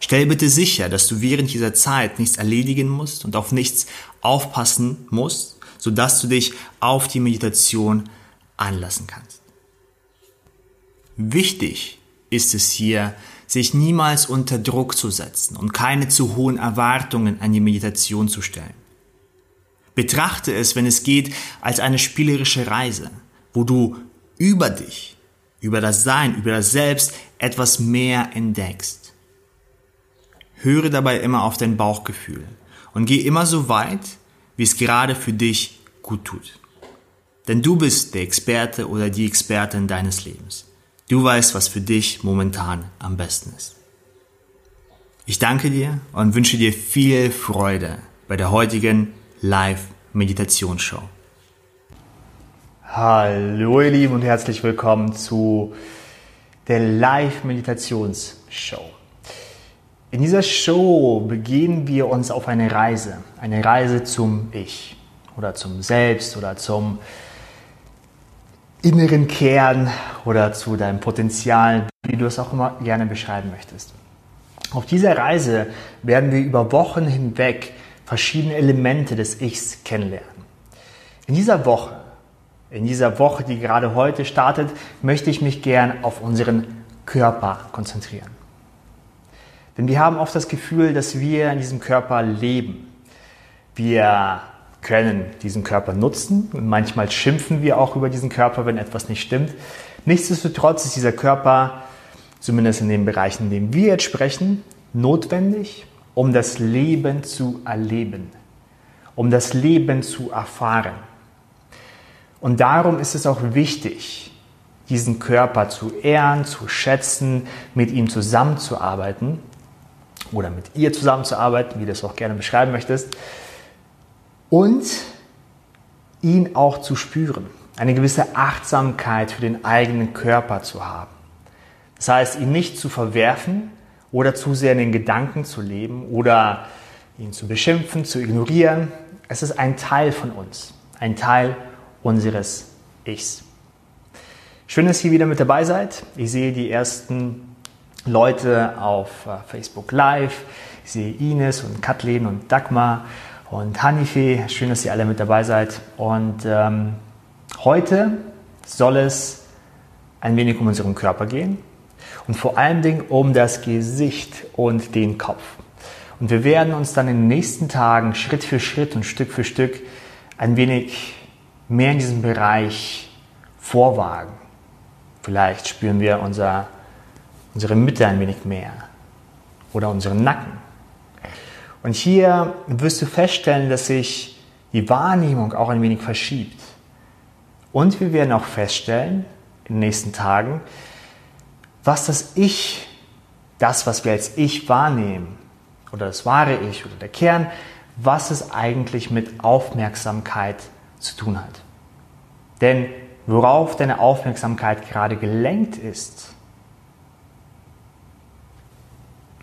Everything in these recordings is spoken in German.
Stell bitte sicher, dass du während dieser Zeit nichts erledigen musst und auf nichts aufpassen musst, sodass du dich auf die Meditation einlassen kannst. Wichtig ist es hier, sich niemals unter Druck zu setzen und keine zu hohen Erwartungen an die Meditation zu stellen. Betrachte es, wenn es geht, als eine spielerische Reise, wo du über dich, über das Sein, über das Selbst etwas mehr entdeckst. Höre dabei immer auf dein Bauchgefühl und geh immer so weit, wie es gerade für dich gut tut. Denn du bist der Experte oder die Expertin deines Lebens. Du weißt, was für dich momentan am besten ist. Ich danke dir und wünsche dir viel Freude bei der heutigen Live-Meditationsshow. Hallo ihr Lieben und herzlich willkommen zu der Live-Meditationsshow. In dieser Show begeben wir uns auf eine Reise, eine Reise zum Ich oder zum Selbst oder zum inneren Kern oder zu deinem Potenzial, wie du es auch immer gerne beschreiben möchtest. Auf dieser Reise werden wir über Wochen hinweg verschiedene Elemente des Ichs kennenlernen. In dieser Woche, in dieser Woche, die gerade heute startet, möchte ich mich gern auf unseren Körper konzentrieren. Denn wir haben oft das Gefühl, dass wir in diesem Körper leben. Wir können diesen Körper nutzen und manchmal schimpfen wir auch über diesen Körper, wenn etwas nicht stimmt. Nichtsdestotrotz ist dieser Körper, zumindest in den Bereichen, in denen wir jetzt sprechen, notwendig, um das Leben zu erleben, um das Leben zu erfahren. Und darum ist es auch wichtig, diesen Körper zu ehren, zu schätzen, mit ihm zusammenzuarbeiten oder mit ihr zusammenzuarbeiten, wie du es auch gerne beschreiben möchtest, und ihn auch zu spüren, eine gewisse Achtsamkeit für den eigenen Körper zu haben. Das heißt, ihn nicht zu verwerfen oder zu sehr in den Gedanken zu leben oder ihn zu beschimpfen, zu ignorieren. Es ist ein Teil von uns, ein Teil unseres Ichs. Schön, dass ihr wieder mit dabei seid. Ich sehe die ersten Leute auf äh, Facebook Live. Ich sehe Ines und Kathleen und Dagmar und Hanife. Schön, dass ihr alle mit dabei seid. Und ähm, heute soll es ein wenig um unseren Körper gehen und vor allen Dingen um das Gesicht und den Kopf. Und wir werden uns dann in den nächsten Tagen Schritt für Schritt und Stück für Stück ein wenig mehr in diesem Bereich vorwagen. Vielleicht spüren wir unser unsere Mitte ein wenig mehr oder unseren Nacken. Und hier wirst du feststellen, dass sich die Wahrnehmung auch ein wenig verschiebt. Und wir werden auch feststellen in den nächsten Tagen, was das Ich, das, was wir als Ich wahrnehmen, oder das wahre Ich oder der Kern, was es eigentlich mit Aufmerksamkeit zu tun hat. Denn worauf deine Aufmerksamkeit gerade gelenkt ist,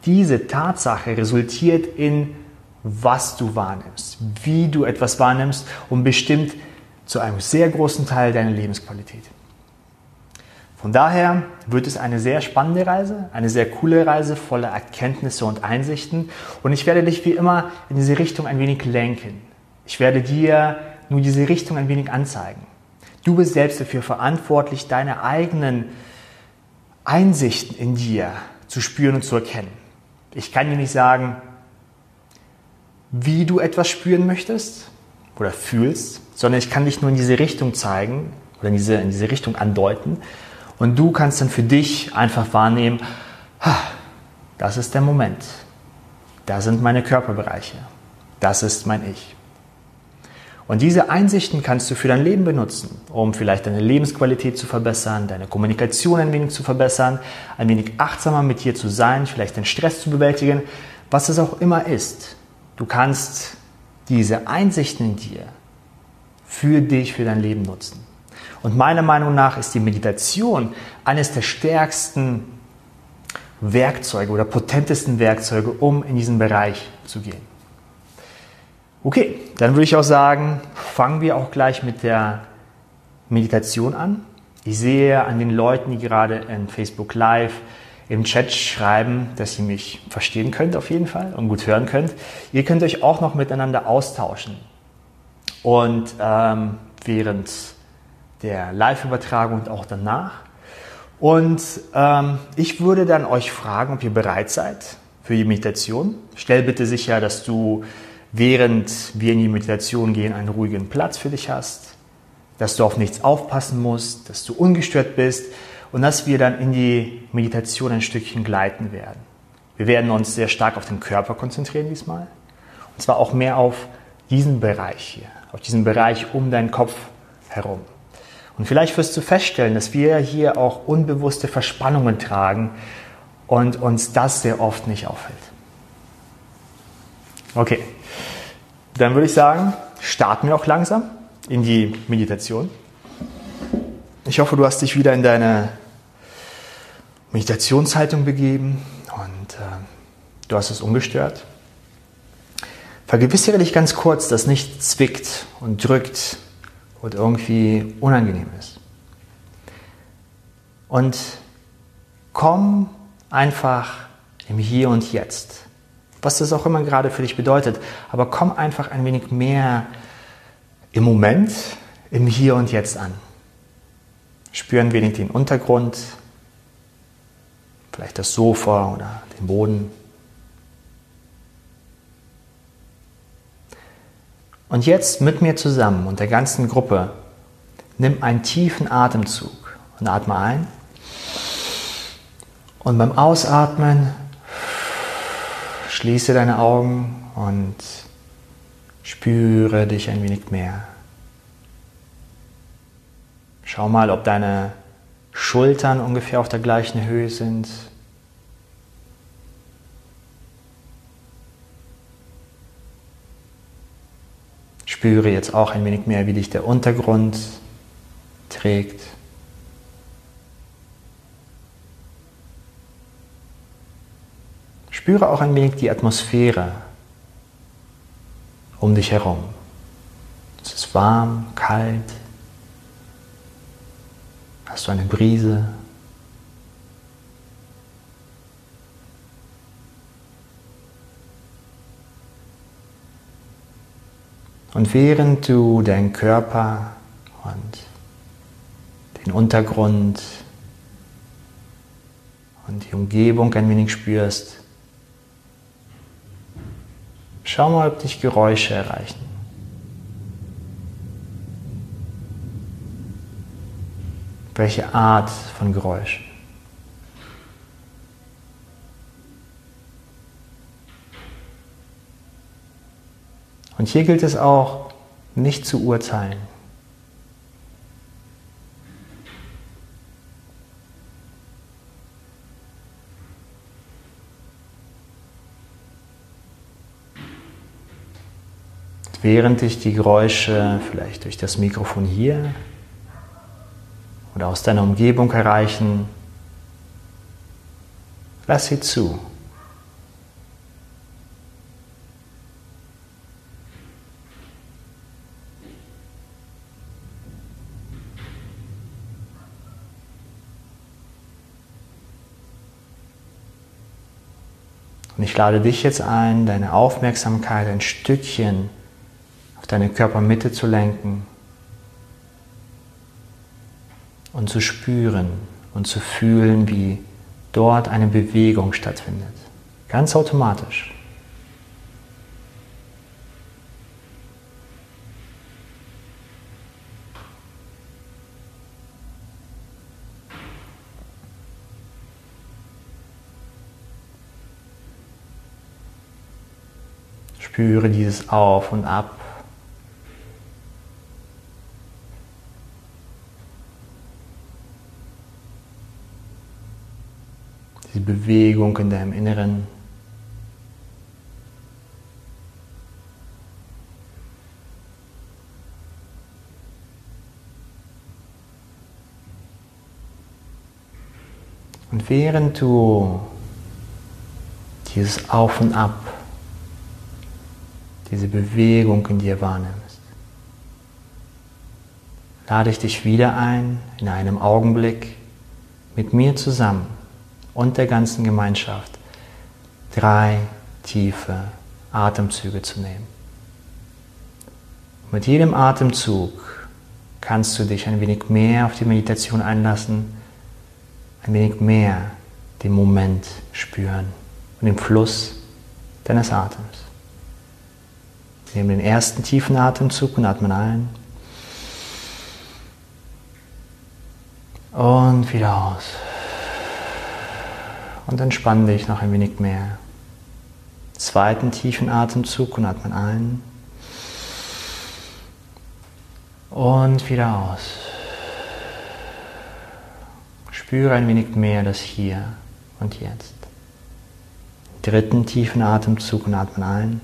Diese Tatsache resultiert in, was du wahrnimmst, wie du etwas wahrnimmst und bestimmt zu einem sehr großen Teil deine Lebensqualität. Von daher wird es eine sehr spannende Reise, eine sehr coole Reise voller Erkenntnisse und Einsichten. Und ich werde dich wie immer in diese Richtung ein wenig lenken. Ich werde dir nur diese Richtung ein wenig anzeigen. Du bist selbst dafür verantwortlich, deine eigenen Einsichten in dir zu spüren und zu erkennen. Ich kann dir nicht sagen, wie du etwas spüren möchtest oder fühlst, sondern ich kann dich nur in diese Richtung zeigen oder in diese, in diese Richtung andeuten. Und du kannst dann für dich einfach wahrnehmen, das ist der Moment. Da sind meine Körperbereiche. Das ist mein Ich. Und diese Einsichten kannst du für dein Leben benutzen, um vielleicht deine Lebensqualität zu verbessern, deine Kommunikation ein wenig zu verbessern, ein wenig achtsamer mit dir zu sein, vielleicht den Stress zu bewältigen, was es auch immer ist. Du kannst diese Einsichten in dir für dich, für dein Leben nutzen. Und meiner Meinung nach ist die Meditation eines der stärksten Werkzeuge oder potentesten Werkzeuge, um in diesen Bereich zu gehen. Okay, dann würde ich auch sagen, fangen wir auch gleich mit der Meditation an. Ich sehe an den Leuten, die gerade in Facebook Live im Chat schreiben, dass ihr mich verstehen könnt auf jeden Fall und gut hören könnt. Ihr könnt euch auch noch miteinander austauschen. Und ähm, während der Live-Übertragung und auch danach. Und ähm, ich würde dann euch fragen, ob ihr bereit seid für die Meditation. Stell bitte sicher, dass du während wir in die Meditation gehen einen ruhigen Platz für dich hast, dass du auf nichts aufpassen musst, dass du ungestört bist und dass wir dann in die Meditation ein Stückchen gleiten werden. Wir werden uns sehr stark auf den Körper konzentrieren diesmal und zwar auch mehr auf diesen Bereich hier, auf diesen Bereich um deinen Kopf herum. Und vielleicht wirst du feststellen, dass wir hier auch unbewusste Verspannungen tragen und uns das sehr oft nicht auffällt. Okay, dann würde ich sagen, starten wir auch langsam in die Meditation. Ich hoffe, du hast dich wieder in deine Meditationshaltung begeben und äh, du hast es ungestört. Vergewissere dich ganz kurz, dass nichts zwickt und drückt und irgendwie unangenehm ist. Und komm einfach im Hier und Jetzt. Was das auch immer gerade für dich bedeutet. Aber komm einfach ein wenig mehr im Moment, im Hier und Jetzt an. Spür ein wenig den Untergrund, vielleicht das Sofa oder den Boden. Und jetzt mit mir zusammen und der ganzen Gruppe nimm einen tiefen Atemzug und atme ein. Und beim Ausatmen schließe deine Augen und spüre dich ein wenig mehr. Schau mal, ob deine Schultern ungefähr auf der gleichen Höhe sind. Spüre jetzt auch ein wenig mehr, wie dich der Untergrund trägt. Spüre auch ein wenig die Atmosphäre um dich herum. Es ist warm, kalt. Hast du eine Brise? Und während du deinen Körper und den Untergrund und die Umgebung ein wenig spürst, schau mal, ob dich Geräusche erreichen. Welche Art von Geräuschen? Und hier gilt es auch, nicht zu urteilen. Während dich die Geräusche vielleicht durch das Mikrofon hier oder aus deiner Umgebung erreichen, lass sie zu. Und ich lade dich jetzt ein, deine Aufmerksamkeit ein Stückchen deine Körpermitte zu lenken und zu spüren und zu fühlen, wie dort eine Bewegung stattfindet. Ganz automatisch. Spüre dieses Auf und Ab. Bewegung in deinem Inneren. Und während du dieses Auf und Ab, diese Bewegung in dir wahrnimmst, lade ich dich wieder ein, in einem Augenblick mit mir zusammen und der ganzen Gemeinschaft drei tiefe Atemzüge zu nehmen. Mit jedem Atemzug kannst du dich ein wenig mehr auf die Meditation einlassen, ein wenig mehr den Moment spüren und den Fluss deines Atems. Nehmen den ersten tiefen Atemzug und atmen ein. Und wieder aus. Und entspann dich noch ein wenig mehr. Zweiten tiefen Atemzug und atmen ein. Und wieder aus. Spüre ein wenig mehr das Hier und Jetzt. Dritten tiefen Atemzug und atmen ein.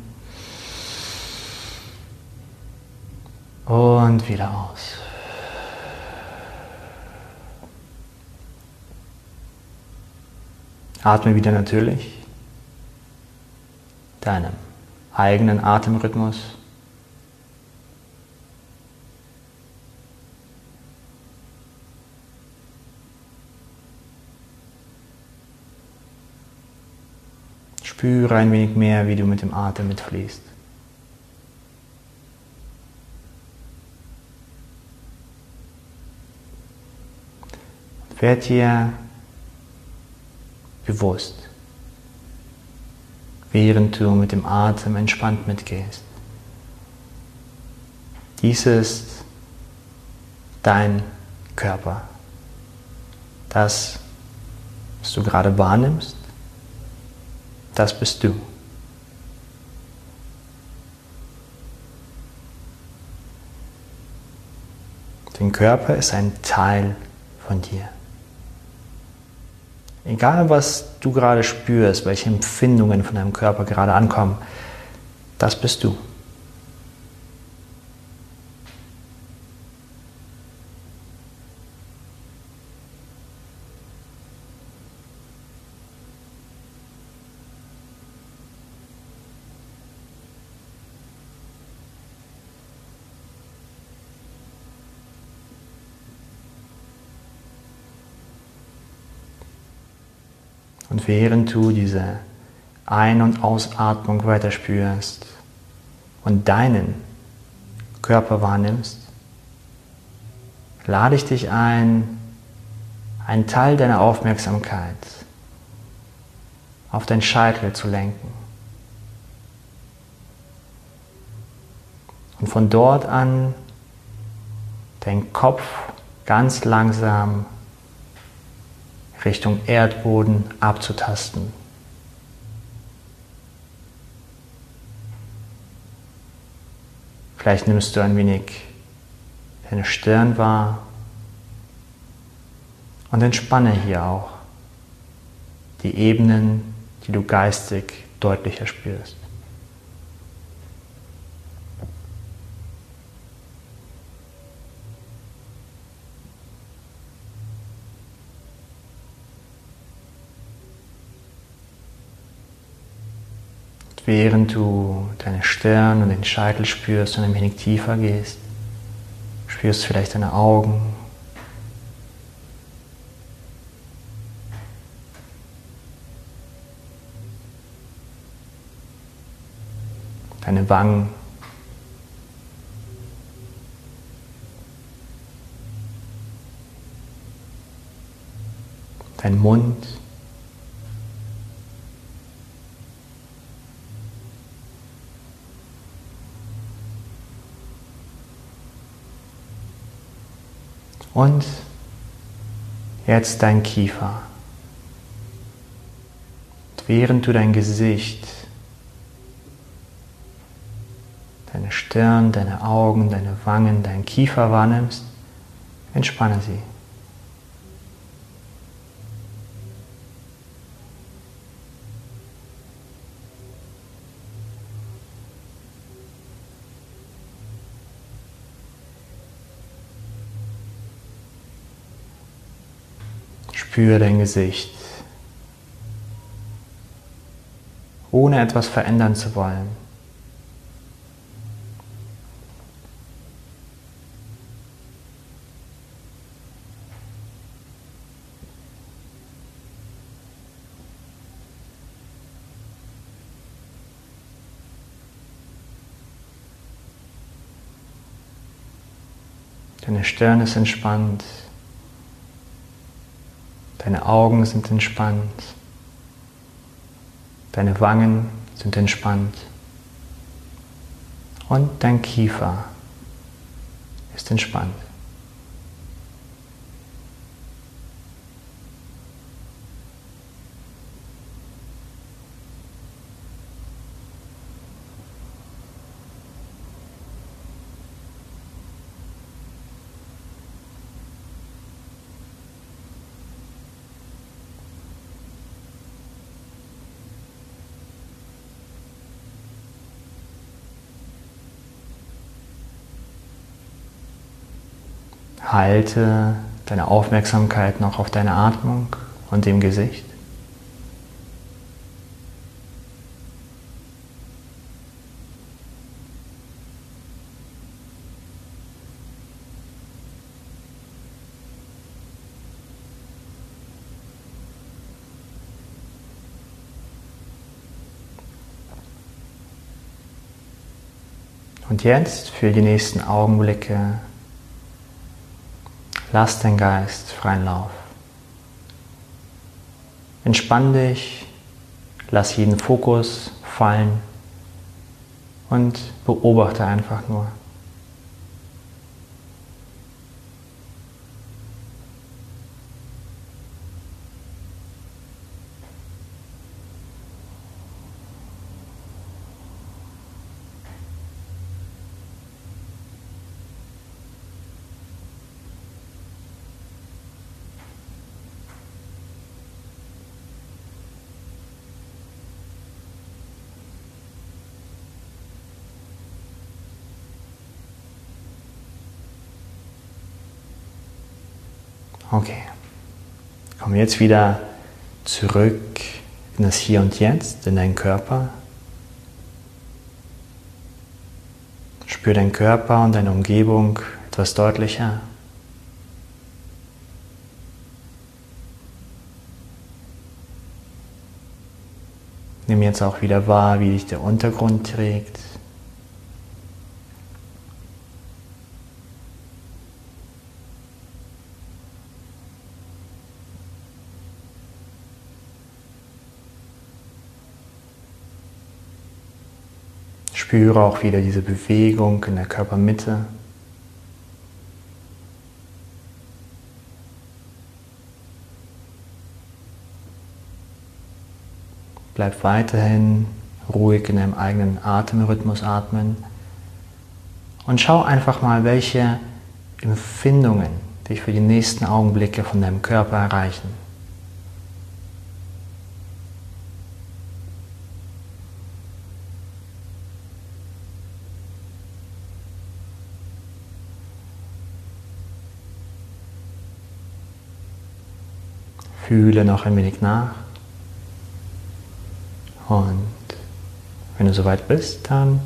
Und wieder aus. Atme wieder natürlich deinem eigenen Atemrhythmus. Spüre ein wenig mehr, wie du mit dem Atem mitfließt. Werd dir bewusst, während du mit dem Atem entspannt mitgehst. Dies ist dein Körper. Das, was du gerade wahrnimmst, das bist du. Dein Körper ist ein Teil von dir. Egal was du gerade spürst, welche Empfindungen von deinem Körper gerade ankommen, das bist du. Und während du diese Ein- und Ausatmung weiter spürst und deinen Körper wahrnimmst, lade ich dich ein, einen Teil deiner Aufmerksamkeit auf dein Scheitel zu lenken. Und von dort an deinen Kopf ganz langsam Richtung Erdboden abzutasten. Vielleicht nimmst du ein wenig deine Stirn wahr und entspanne hier auch die Ebenen, die du geistig deutlicher spürst. Während du deine Stirn und den Scheitel spürst und ein wenig tiefer gehst. Spürst vielleicht deine Augen. Deine Wangen. Dein Mund. Und jetzt dein Kiefer. Und während du dein Gesicht, deine Stirn, deine Augen, deine Wangen, dein Kiefer wahrnimmst, entspanne sie. Spüre dein Gesicht, ohne etwas verändern zu wollen. Deine Stirn ist entspannt. Deine Augen sind entspannt. Deine Wangen sind entspannt. Und dein Kiefer ist entspannt. Halte deine Aufmerksamkeit noch auf deine Atmung und dem Gesicht. Und jetzt für die nächsten Augenblicke Lass den Geist freien Lauf. Entspann dich, lass jeden Fokus fallen und beobachte einfach nur. Okay. Komm jetzt wieder zurück in das Hier und Jetzt, in deinen Körper. Spür deinen Körper und deine Umgebung etwas deutlicher. Nimm jetzt auch wieder wahr, wie dich der Untergrund trägt. Spüre auch wieder diese Bewegung in der Körpermitte. Bleib weiterhin ruhig in deinem eigenen Atemrhythmus atmen und schau einfach mal, welche Empfindungen dich für die nächsten Augenblicke von deinem Körper erreichen. Fühle noch ein wenig nach. Und wenn du soweit bist, dann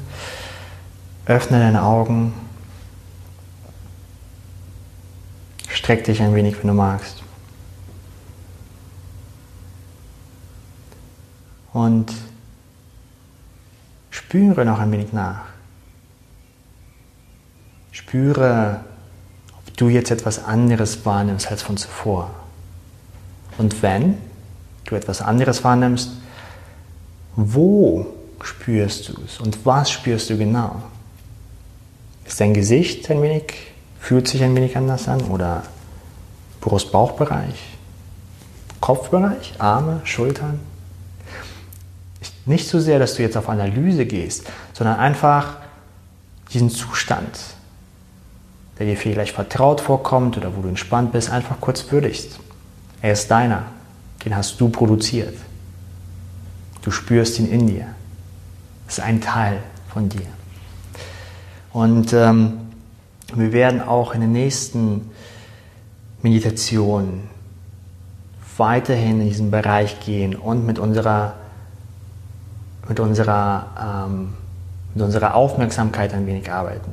öffne deine Augen. Streck dich ein wenig, wenn du magst. Und spüre noch ein wenig nach. Spüre, ob du jetzt etwas anderes wahrnimmst als von zuvor. Und wenn du etwas anderes wahrnimmst, wo spürst du es und was spürst du genau? Ist dein Gesicht ein wenig, fühlt sich ein wenig anders an oder Brust-Bauchbereich, Kopfbereich, Arme, Schultern? Nicht so sehr, dass du jetzt auf Analyse gehst, sondern einfach diesen Zustand, der dir vielleicht vertraut vorkommt oder wo du entspannt bist, einfach kurz würdigst. Er ist deiner. Den hast du produziert. Du spürst ihn in dir. Das ist ein Teil von dir. Und ähm, wir werden auch in den nächsten Meditationen weiterhin in diesen Bereich gehen und mit unserer mit unserer, ähm, mit unserer Aufmerksamkeit ein wenig arbeiten.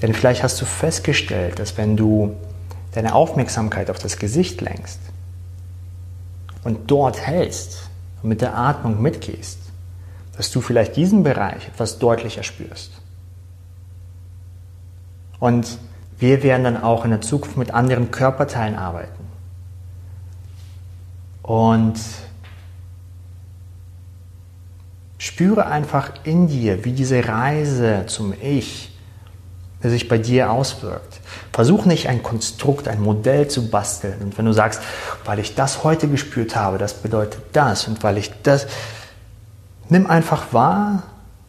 Denn vielleicht hast du festgestellt, dass wenn du deine Aufmerksamkeit auf das Gesicht lenkst und dort hältst und mit der Atmung mitgehst, dass du vielleicht diesen Bereich etwas deutlicher spürst. Und wir werden dann auch in der Zukunft mit anderen Körperteilen arbeiten. Und spüre einfach in dir, wie diese Reise zum Ich sich bei dir auswirkt. Versuch nicht ein Konstrukt, ein Modell zu basteln. Und wenn du sagst, weil ich das heute gespürt habe, das bedeutet das und weil ich das, nimm einfach wahr,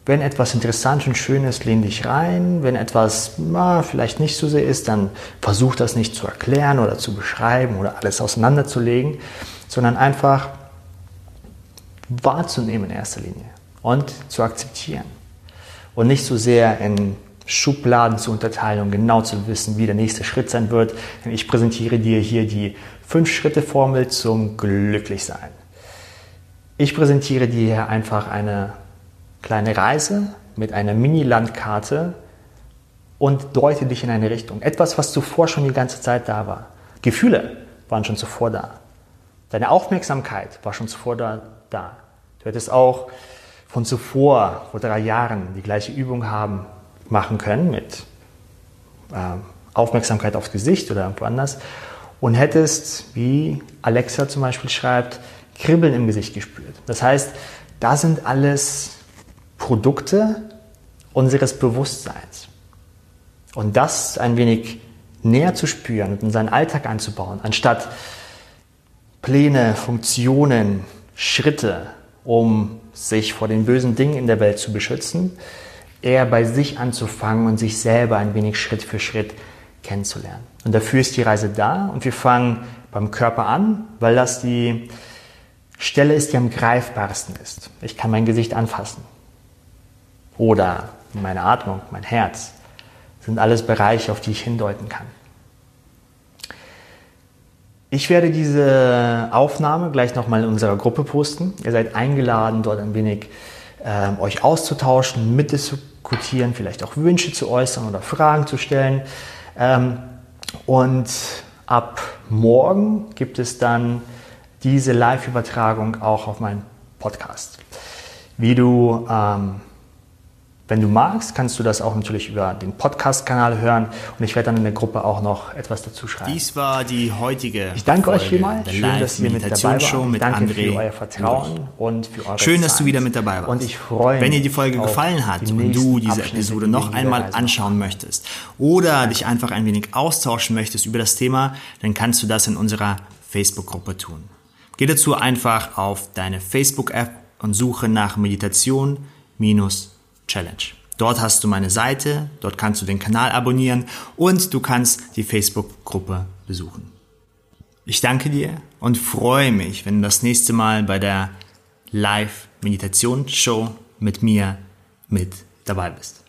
wenn etwas interessant und schön ist, lehn dich rein. Wenn etwas na, vielleicht nicht so sehr ist, dann versuch das nicht zu erklären oder zu beschreiben oder alles auseinanderzulegen, sondern einfach wahrzunehmen in erster Linie und zu akzeptieren. Und nicht so sehr in Schubladen zu unterteilen und genau zu wissen, wie der nächste Schritt sein wird. Ich präsentiere dir hier die Fünf-Schritte-Formel zum Glücklichsein. Ich präsentiere dir hier einfach eine kleine Reise mit einer Mini-Landkarte und deute dich in eine Richtung. Etwas, was zuvor schon die ganze Zeit da war. Gefühle waren schon zuvor da. Deine Aufmerksamkeit war schon zuvor da. da. Du hättest auch von zuvor, vor drei Jahren, die gleiche Übung haben machen können mit äh, Aufmerksamkeit aufs Gesicht oder irgendwo anders und hättest, wie Alexa zum Beispiel schreibt, Kribbeln im Gesicht gespürt. Das heißt, da sind alles Produkte unseres Bewusstseins. Und das ein wenig näher zu spüren und in seinen Alltag einzubauen, anstatt Pläne, Funktionen, Schritte, um sich vor den bösen Dingen in der Welt zu beschützen, eher bei sich anzufangen und sich selber ein wenig Schritt für Schritt kennenzulernen. Und dafür ist die Reise da und wir fangen beim Körper an, weil das die Stelle ist, die am greifbarsten ist. Ich kann mein Gesicht anfassen. Oder meine Atmung, mein Herz. Das sind alles Bereiche, auf die ich hindeuten kann. Ich werde diese Aufnahme gleich nochmal in unserer Gruppe posten. Ihr seid eingeladen, dort ein wenig äh, euch auszutauschen, mitdiskutieren, vielleicht auch Wünsche zu äußern oder Fragen zu stellen. Ähm, und ab morgen gibt es dann diese Live-Übertragung auch auf meinen Podcast. Wie du ähm, wenn du magst, kannst du das auch natürlich über den Podcast-Kanal hören und ich werde dann in der Gruppe auch noch etwas dazu schreiben. Dies war die heutige. Ich danke Folge euch vielmals. Schön, dass ihr mit dabei wart. Mit danke André für euer Vertrauen und für eure Schön, dass du wieder mit dabei warst. Und ich freue mich. Wenn dir die Folge gefallen hat und du diese Abschnitte, Episode noch einmal anschauen möchtest oder dich einfach ein wenig austauschen möchtest über das Thema, dann kannst du das in unserer Facebook-Gruppe tun. Geh dazu einfach auf deine Facebook-App und suche nach Meditation minus Challenge. Dort hast du meine Seite, dort kannst du den Kanal abonnieren und du kannst die Facebook-Gruppe besuchen. Ich danke dir und freue mich, wenn du das nächste Mal bei der Live-Meditation-Show mit mir mit dabei bist.